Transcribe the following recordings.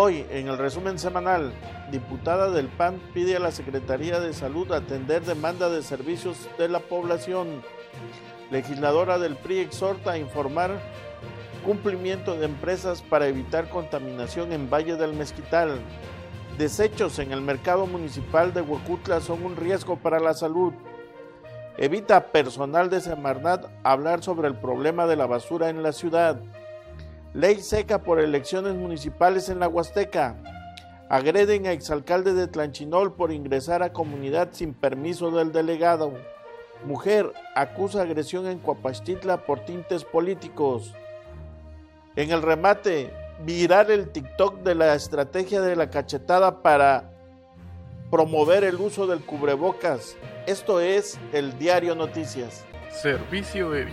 Hoy, en el resumen semanal, diputada del PAN pide a la Secretaría de Salud atender demanda de servicios de la población. Legisladora del PRI exhorta a informar cumplimiento de empresas para evitar contaminación en Valle del Mezquital. Desechos en el mercado municipal de Huecutla son un riesgo para la salud. Evita personal de Semarnat hablar sobre el problema de la basura en la ciudad. Ley seca por elecciones municipales en la Huasteca. Agreden a exalcalde de Tlanchinol por ingresar a comunidad sin permiso del delegado. Mujer acusa agresión en Coapastitla por tintes políticos. En el remate, virar el TikTok de la estrategia de la cachetada para promover el uso del cubrebocas. Esto es el Diario Noticias. Servicio EVIC.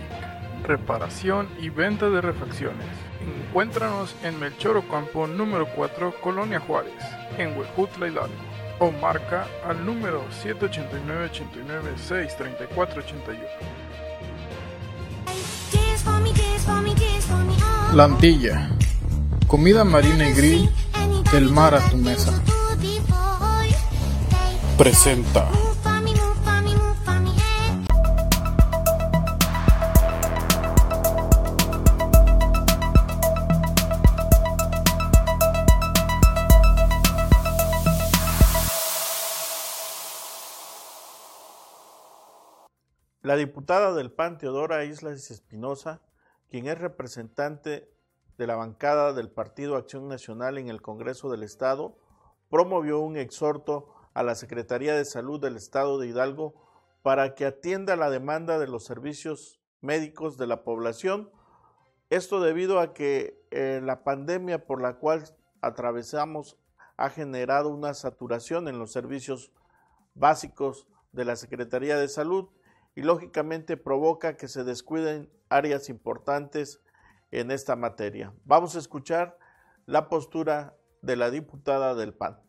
Reparación y venta de refacciones. Encuéntranos en Melchor Ocampo número 4, Colonia Juárez, en Huejutla Hidalgo. O marca al número 789 89 634 81. La Antilla. Comida marina y grill del mar a tu mesa. Presenta. La diputada del PAN, Teodora Islas Espinosa, quien es representante de la bancada del Partido Acción Nacional en el Congreso del Estado, promovió un exhorto a la Secretaría de Salud del Estado de Hidalgo para que atienda la demanda de los servicios médicos de la población. Esto debido a que eh, la pandemia por la cual atravesamos ha generado una saturación en los servicios básicos de la Secretaría de Salud y lógicamente provoca que se descuiden áreas importantes en esta materia. Vamos a escuchar la postura de la diputada del PAN.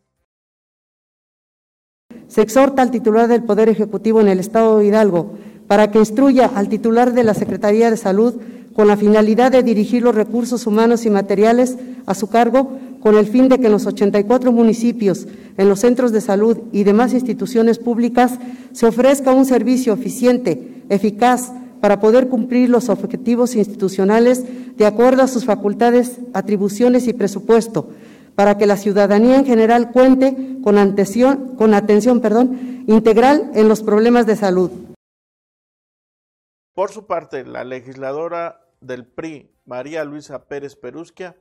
Se exhorta al titular del Poder Ejecutivo en el Estado de Hidalgo para que instruya al titular de la Secretaría de Salud con la finalidad de dirigir los recursos humanos y materiales a su cargo con el fin de que en los 84 municipios, en los centros de salud y demás instituciones públicas se ofrezca un servicio eficiente, eficaz, para poder cumplir los objetivos institucionales de acuerdo a sus facultades, atribuciones y presupuesto, para que la ciudadanía en general cuente con atención, integral en los problemas de salud. Por su parte, la legisladora del PRI, María Luisa Pérez Perusquia,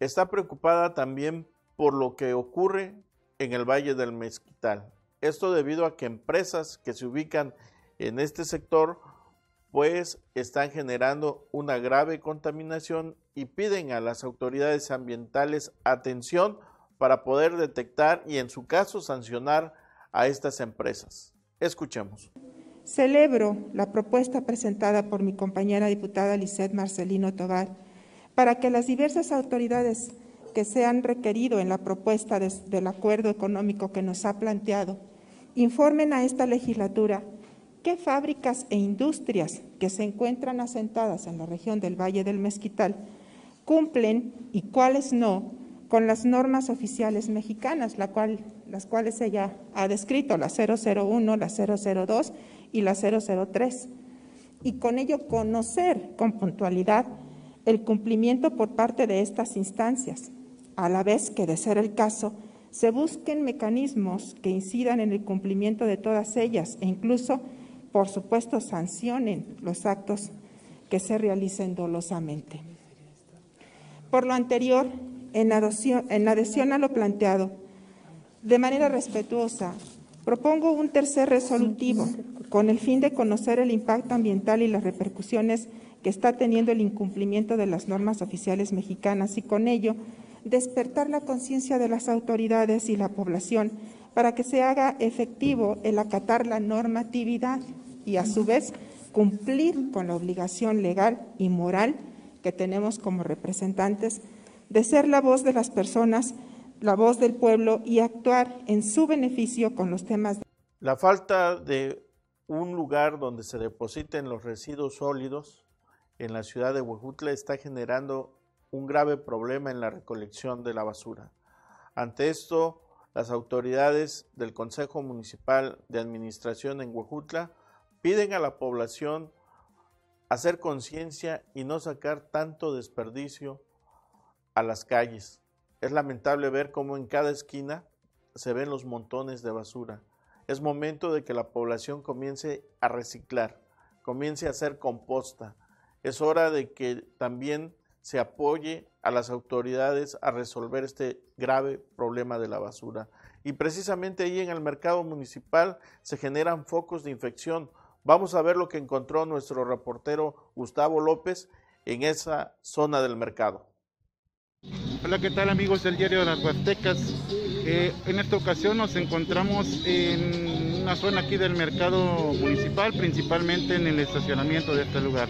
está preocupada también por lo que ocurre en el Valle del Mezquital. Esto debido a que empresas que se ubican en este sector pues están generando una grave contaminación y piden a las autoridades ambientales atención para poder detectar y en su caso sancionar a estas empresas. Escuchemos. Celebro la propuesta presentada por mi compañera diputada Lisette Marcelino Tobar para que las diversas autoridades que se han requerido en la propuesta del acuerdo económico que nos ha planteado informen a esta legislatura qué fábricas e industrias que se encuentran asentadas en la región del Valle del Mezquital cumplen y cuáles no con las normas oficiales mexicanas, la cual, las cuales ella ha descrito, la 001, la 002 y la 003, y con ello conocer con puntualidad el cumplimiento por parte de estas instancias, a la vez que, de ser el caso, se busquen mecanismos que incidan en el cumplimiento de todas ellas e incluso, por supuesto, sancionen los actos que se realicen dolosamente. Por lo anterior, en adhesión, a lo planteado, de manera respetuosa, propongo un tercer resolutivo con el fin de conocer el impacto ambiental y las repercusiones que está teniendo el incumplimiento de las normas oficiales mexicanas y con ello despertar la conciencia de las autoridades y la población para que se haga efectivo el acatar la normatividad y a su vez cumplir con la obligación legal y moral que tenemos como representantes de ser la voz de las personas, la voz del pueblo y actuar en su beneficio con los temas. La falta de un lugar donde se depositen los residuos sólidos en la ciudad de Huejutla está generando un grave problema en la recolección de la basura. Ante esto, las autoridades del Consejo Municipal de Administración en Huejutla piden a la población hacer conciencia y no sacar tanto desperdicio a las calles. Es lamentable ver cómo en cada esquina se ven los montones de basura. Es momento de que la población comience a reciclar, comience a hacer composta. Es hora de que también se apoye a las autoridades a resolver este grave problema de la basura. Y precisamente ahí en el mercado municipal se generan focos de infección. Vamos a ver lo que encontró nuestro reportero Gustavo López en esa zona del mercado. Hola, ¿qué tal amigos del diario de las Huastecas? Eh, en esta ocasión nos encontramos en una zona aquí del mercado municipal, principalmente en el estacionamiento de este lugar,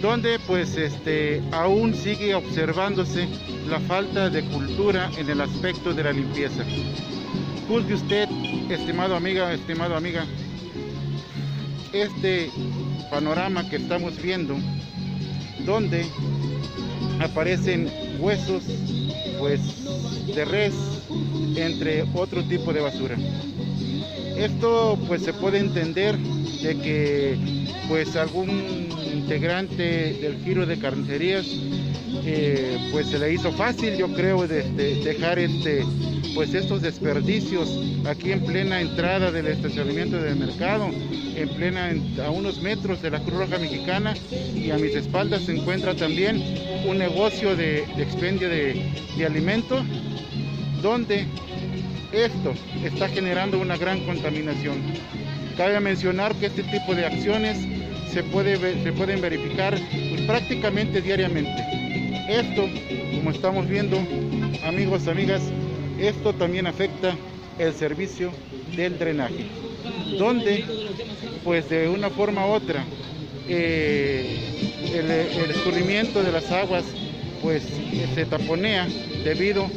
donde pues este, aún sigue observándose la falta de cultura en el aspecto de la limpieza. Juzgue usted, estimado amiga, estimado amiga, este panorama que estamos viendo, donde aparecen huesos pues de res entre otro tipo de basura esto pues se puede entender de que pues algún integrante del giro de carnicerías eh, pues se le hizo fácil yo creo de, dejar este pues estos desperdicios aquí en plena entrada del estacionamiento del mercado en plena a unos metros de la Cruz Roja Mexicana y a mis espaldas se encuentra también un negocio de, expendio de, de alimento donde esto está generando una gran contaminación. Cabe mencionar que este tipo de acciones se, puede, se pueden verificar pues, prácticamente diariamente. Esto, como estamos viendo, amigos, amigas, esto también afecta el servicio del drenaje, donde pues de una forma u otra eh, el, escurrimiento de las aguas pues se taponea debido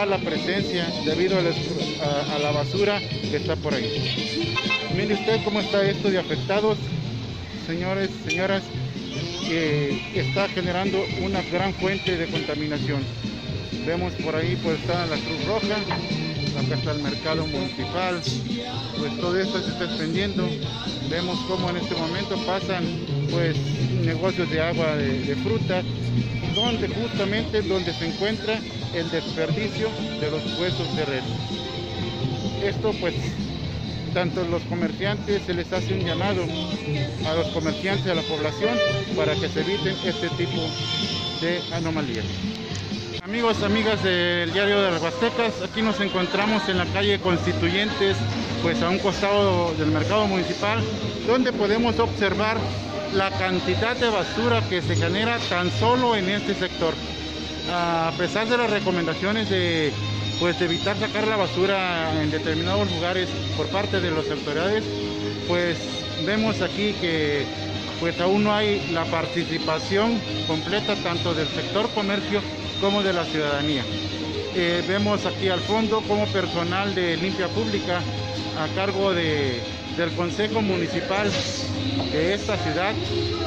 a la presencia, debido a la, basura que está por ahí. Mire usted cómo está esto de afectados, señores, señoras, está generando una gran fuente de contaminación. Vemos por ahí pues está la Cruz Roja, acá está el mercado municipal, pues todo esto se está extendiendo. Vemos cómo en este momento pasan pues negocios de agua de, fruta, donde justamente donde se encuentra el desperdicio de los huesos de red. Esto pues tanto los comerciantes se les hace un llamado a los comerciantes a la población para que se eviten este tipo de anomalías. Amigos, amigas del diario de las Huastecas, aquí nos encontramos en la calle Constituyentes, pues a un costado del mercado municipal, donde podemos observar la cantidad de basura que se genera tan solo en este sector. A pesar de las recomendaciones de, pues, de evitar sacar la basura en determinados lugares por parte de las autoridades, pues vemos aquí que pues aún no hay la participación completa tanto del sector comercio como de la ciudadanía. Eh, vemos aquí al fondo como personal de limpia pública a cargo del Consejo Municipal de esta ciudad,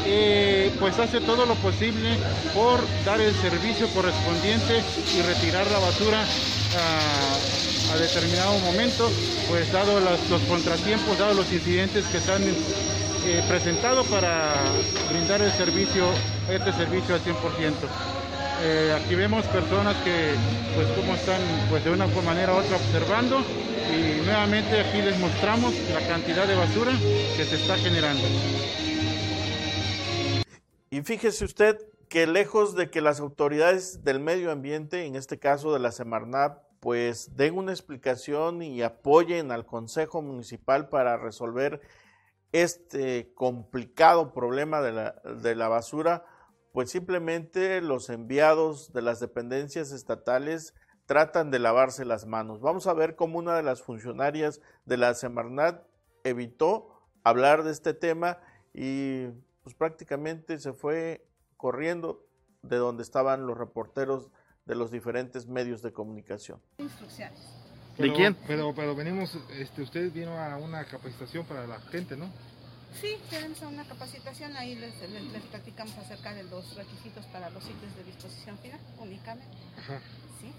eh, pues hace todo lo posible por dar el servicio correspondiente y retirar la basura a, determinado momento, pues dado los contratiempos, dado los incidentes que se han eh, presentado para brindar el servicio, este servicio al 100%. Eh, aquí vemos personas que pues como están pues de una manera u otra observando y nuevamente aquí les mostramos la cantidad de basura que se está generando. Y fíjese usted que lejos de que las autoridades del medio ambiente, en este caso de la Semarnat, pues den una explicación y apoyen al Consejo Municipal para resolver este complicado problema de la, de la basura, pues simplemente los enviados de las dependencias estatales tratan de lavarse las manos. Vamos a ver cómo una de las funcionarias de la Semarnat evitó hablar de este tema y pues prácticamente se fue corriendo de donde estaban los reporteros de los diferentes medios de comunicación. ¿De quién? Pero, pero venimos, este, usted vino a una capacitación para la gente, ¿no? Sí, tenemos una capacitación, ahí les, les, les platicamos acerca de los requisitos para los sitios de disposición final únicamente. Ajá. ¿sí?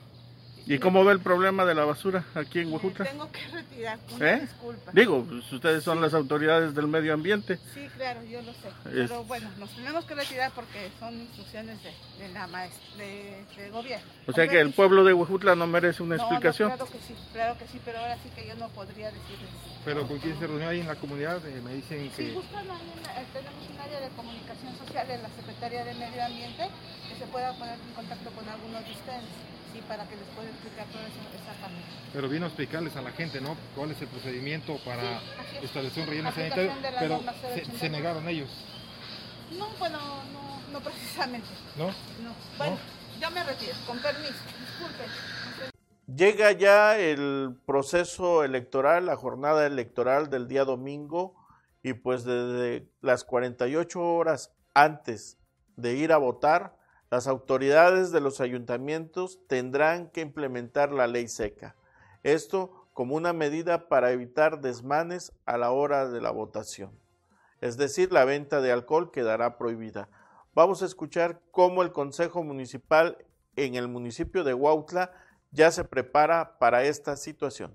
¿Y cómo ve el problema de la basura aquí en Huejutla? tengo que retirar, una ¿Eh? disculpa. Digo, pues ustedes son las autoridades del medio ambiente. Sí, claro, yo lo sé. Es- Pero bueno, nos tenemos que retirar porque son instrucciones de, de la maestra, de, de gobierno. O sea que el pueblo de Huejutla no merece una No, no, explicación. claro que sí, claro que sí, pero ahora sí que yo no podría decirles. Pero con quién se reunió ahí en la comunidad, Eh, me dicen Sí, que... buscan ahí en la- eh, tenemos un área de comunicación social en la Secretaría de Medio Ambiente que se pueda poner en contacto con algunos de ustedes, sí, para que les pueda explicar todo eso exactamente. Pero vino a explicarles a la gente, ¿no? ¿Cuál es el procedimiento para Sí, es. establecer un relleno Aplicación sanitario? Pero se, 089. se negaron ellos, No, bueno, no, no precisamente. ¿no? No. Bueno, yo me retiro, con permiso, disculpe. Llega ya el proceso electoral, la jornada electoral del día domingo y pues desde las 48 horas antes de ir a votar, las autoridades de los ayuntamientos tendrán que implementar la ley seca. Esto como una medida para evitar desmanes a la hora de la votación. Es decir, la venta de alcohol quedará prohibida. Vamos a escuchar cómo el Consejo Municipal en el municipio de Huautla ya se prepara para esta situación.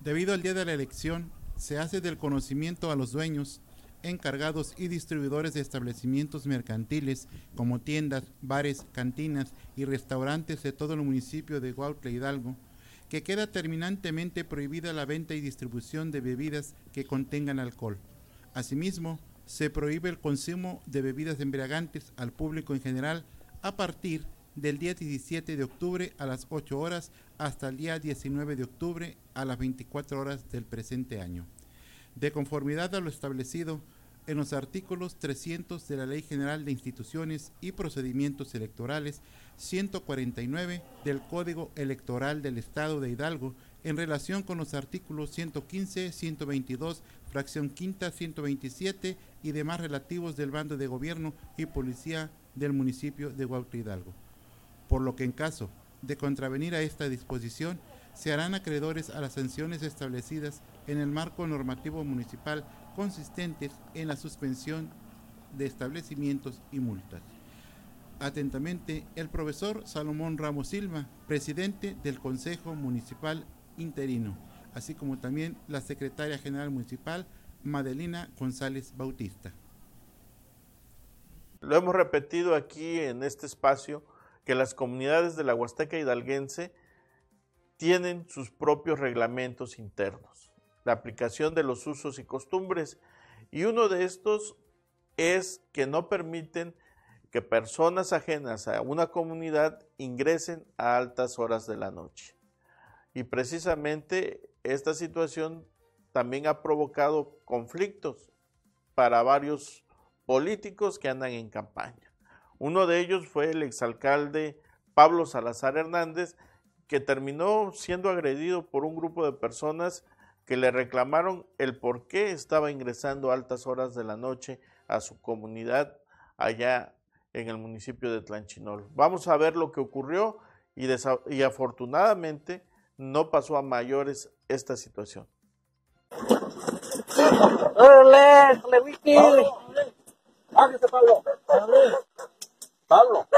Debido al día de la elección, se hace del conocimiento a los dueños, encargados y distribuidores de establecimientos mercantiles como tiendas, bares, cantinas y restaurantes de todo el municipio de Huautla Hidalgo, que queda terminantemente prohibida la venta y distribución de bebidas que contengan alcohol. Asimismo, se prohíbe el consumo de bebidas embriagantes al público en general a partir del día 17 de octubre a las 8 horas hasta el día 19 de octubre a las 24 horas del presente año. De conformidad a lo establecido en los artículos 300 de la Ley General de Instituciones y Procedimientos Electorales, 149 del Código Electoral del Estado de Hidalgo, en relación con los artículos 115, 122, fracción quinta, 127 y demás relativos del bando de gobierno y policía del municipio de Huautla Hidalgo. Por lo que en caso de contravenir a esta disposición, se harán acreedores a las sanciones establecidas en el marco normativo municipal consistentes en la suspensión de establecimientos y multas. Atentamente, el profesor Salomón Ramos Silva, presidente del Consejo Municipal Interino, así como también la secretaria general municipal, Madelina González Bautista. Lo hemos repetido aquí en este espacio que las comunidades de la Huasteca hidalguense tienen sus propios reglamentos internos, la aplicación de los usos y costumbres, y uno de estos es que no permiten que personas ajenas a una comunidad ingresen a altas horas de la noche. Y precisamente esta situación también ha provocado conflictos para varios políticos que andan en campaña. Uno de ellos fue el exalcalde Pablo Salazar Hernández, que terminó siendo agredido por un grupo de personas que le reclamaron el por qué estaba ingresando a altas horas de la noche a su comunidad allá en el municipio de Tlanchinol. Vamos a ver lo que ocurrió y, y afortunadamente no pasó a mayores esta situación. ¡Órale! ¡Le wiki! ¡Bájese, Pablo! ¡Pablo!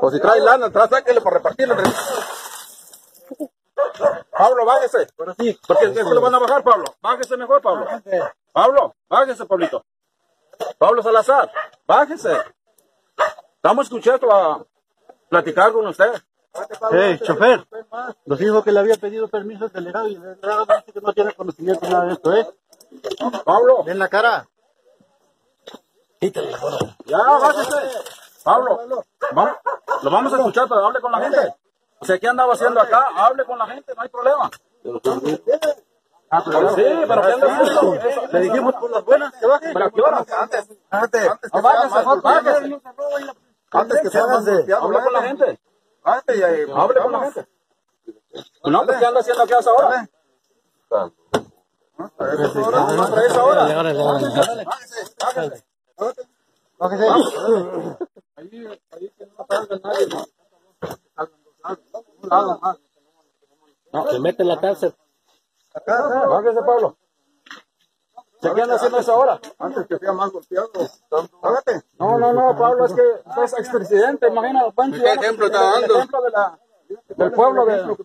Pues si trae lana, atrás sáquele para repartirlo. Pablo, bájese. Porque ¿qué se lo van a bajar, Pablo. Bájese mejor, Pablo. Pablo, bájese, Pablito. Pablo Salazar, bájese. Estamos escuchando a platicar con usted. Eh, chofer, nos dijo que le había pedido permiso al delegado y el delegado dice que no tiene conocimiento de nada de esto, ¿eh? Pablo. En la cara. Ya, bájese. Pablo, vamos, lo vamos a escuchar, pero hable con la gente. O sea, ¿qué andaba haciendo acá? Hable con la gente, no hay problema. Ah, pero Sí, pero ¿qué anda haciendo? Le dijimos por las buenas que baje. ¿Pero a qué hora? Antes. Antes. Antes que. Antes sea más golpeado. Hable con la gente. Bájate y ahí. Hable con la gente. No, pues, ¿qué anda haciendo aquí a esa hora? ¿A esa hora? Bájese. Bájese. Ahí, ahí, que no salga nadie. No, No, se mete en la cárcel. acá, acá. Bájese, Pablo. ¿Se qué anda haciendo eso ahora? Antes que sea más golpeado. Hágate. No, no, no, Pablo, es que es expresidente, imagínate. Pancho, ¿Qué ejemplo está el dando? ejemplo de la, del pueblo de...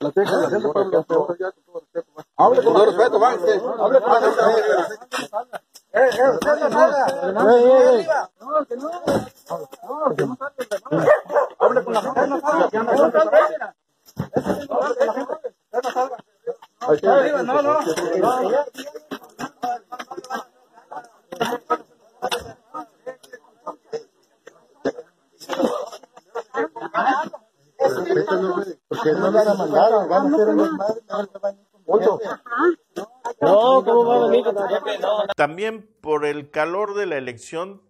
La teja, la gente, Pablo, ya, con todo respeto. Hable con Con respeto, va usted. Con Eh, eh, usted no salga. Ey, ey. No, que no. Hable con la gente. No salga, que eso. Arriba, no, no. Porque no a hacer un desmadre, No, ¿cómo va a venir? También por el calor de la elección,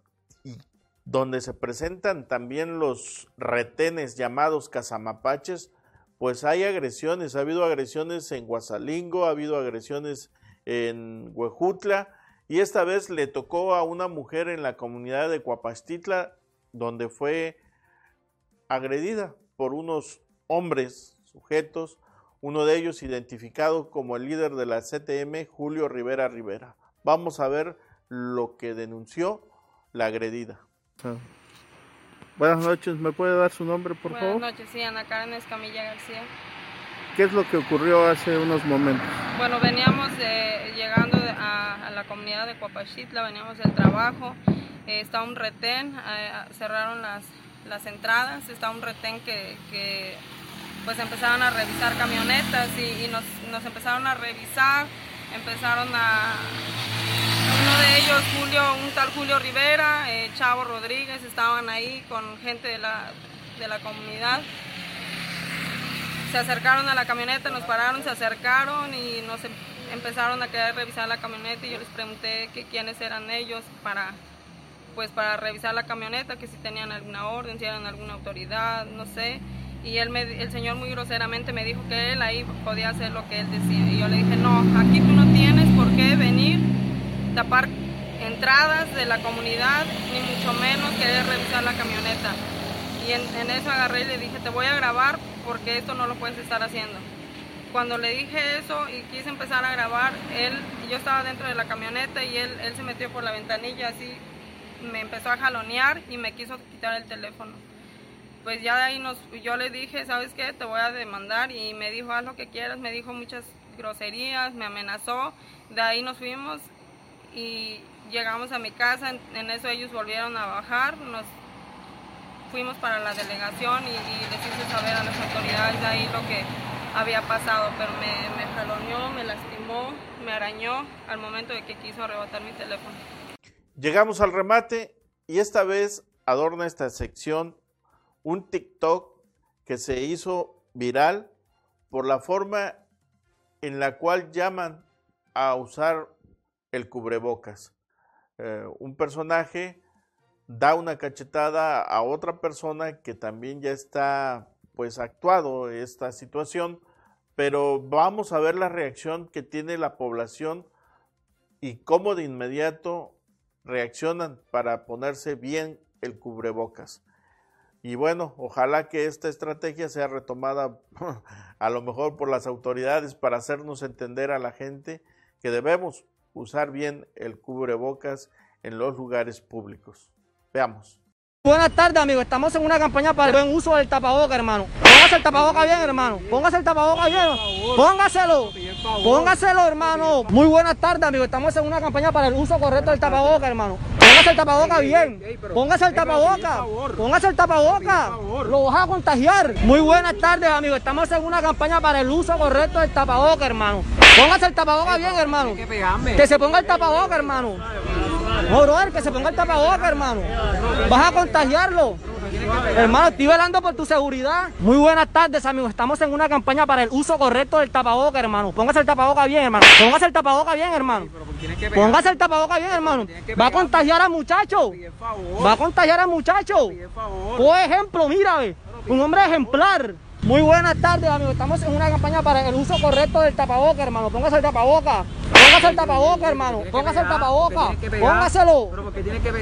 donde se presentan también los retenes llamados cazamapaches, pues hay agresiones. Ha habido agresiones en Guasalingo, ha habido agresiones en Huejutla, y esta vez le tocó a una mujer en la comunidad de Cuapastitla, donde fue agredida por unos hombres, sujetos, uno de ellos identificado como el líder de la CTM, Julio Rivera Rivera. Vamos a ver lo que denunció la agredida. Buenas noches, ¿me puede dar su nombre, por Buenas favor? noches, sí, Ana Karen Escamilla García. ¿Qué es lo que ocurrió hace unos momentos? Bueno, veníamos de- llegando de- a, a la comunidad de Cuapachitla, veníamos del trabajo, eh, está un retén, eh, cerraron las, las entradas, está un retén que, que, pues empezaron a revisar camionetas y, nos empezaron a revisar, empezaron a... Uno de ellos, Julio, un tal Julio Rivera, eh, Chavo Rodríguez, estaban ahí con gente de la, de la comunidad. se acercaron a la camioneta, nos pararon, se acercaron y nos em- empezaron a querer revisar la camioneta y yo les pregunté que quiénes eran ellos para pues para revisar la camioneta, que si tenían alguna orden, si eran alguna autoridad, no sé. Y él el señor muy groseramente me dijo que él ahí podía hacer lo que él decide. Y yo le dije, no, aquí tú no tienes por qué venir, tapar entradas de la comunidad, ni mucho menos querer revisar la camioneta. Y en, en eso agarré y le dije, te voy a grabar porque esto no lo puedes estar haciendo. Cuando le dije eso y quise empezar a grabar, él, yo estaba dentro de la camioneta y él, él se metió por la ventanilla así, me empezó a jalonear y me quiso quitar el teléfono. Pues ya de ahí nos, yo le dije, ¿sabes qué? Te voy a demandar y me dijo, haz lo que quieras, me dijo muchas groserías, me amenazó. De ahí nos fuimos y llegamos a mi casa, en, en eso ellos volvieron a bajar, nos fuimos para la delegación y, y les hice saber a las autoridades de ahí lo que había pasado, pero me, me jaloneó, me lastimó, me arañó al momento de que quiso arrebatar mi teléfono. Llegamos al remate y esta vez adorna esta sección un TikTok que se hizo viral por la forma en la cual llaman a usar el cubrebocas. Eh, un personaje da una cachetada a otra persona que también ya está pues actuado esta situación, pero vamos a ver la reacción que tiene la población y cómo de inmediato reaccionan para ponerse bien el cubrebocas. Y bueno, ojalá que esta estrategia sea retomada a lo mejor por las autoridades para hacernos entender a la gente que debemos usar bien el cubrebocas en los lugares públicos. Veamos. Buenas tardes, amigos. Estamos en una campaña para el buen uso del tapaboca, hermano. Póngase el tapaboca bien, hermano. Póngase el tapaboca bien. Póngaselo. Póngaselo, hermano. Muy buenas tardes, amigos. Estamos en una campaña para el uso correcto del tapaboca, hermano. Póngase el tapaboca bien. Póngase el tapaboca. Póngase el tapaboca. Lo vas a contagiar. Muy buenas tardes, amigos. Estamos en una campaña para el uso correcto del tapaboca, hermano. Póngase el tapaboca bien, hermano. Que se ponga el tapaboca, hermano. Brother, que se ponga el tapaboca, hermano. Vas a contagiarlo. Hermano, estoy velando por tu seguridad. Muy buenas tardes, amigos. Estamos en una campaña para el uso correcto del tapaboca, hermano. Póngase el tapaboca bien, hermano. Póngase el tapaboca bien, hermano. Póngase el tapaboca bien, hermano. Va a contagiar al muchacho. Va a contagiar al muchacho. Por ejemplo, mira, un hombre ejemplar. Muy buenas tardes, amigos. Estamos en una campaña para el uso correcto del tapaboca, hermano. Póngase el tapaboca. Póngase el tapaboca, hermano. Póngase el tapaboca. Póngaselo.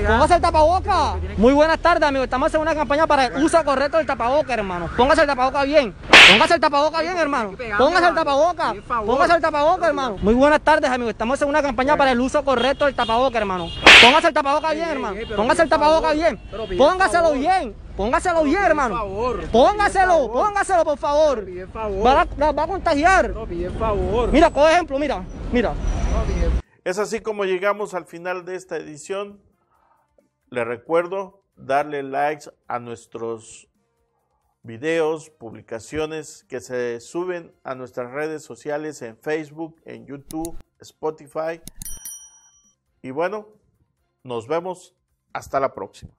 Póngase el tapaboca. Muy buenas tardes, amigos. Estamos en una campaña para el uso correcto del tapaboca, hermano. Póngase el tapaboca bien. Póngase el tapaboca bien, hermano. Póngase el tapaboca. Póngase el tapaboca, hermano. Muy buenas tardes, amigos. Estamos en una campaña para el uso correcto del tapaboca, hermano. Póngase el tapaboca bien, hermano. Póngase el tapaboca bien. Póngaselo bien. Póngaselo bien, hermano. Póngaselo, póngaselo, por favor. Va a, va a contagiar. Mira, por ejemplo, mira, mira. Es así como llegamos al final de esta edición. Le recuerdo darle likes a nuestros videos, publicaciones que se suben a nuestras redes sociales en Facebook, en YouTube, Spotify. Y bueno, nos vemos hasta la próxima.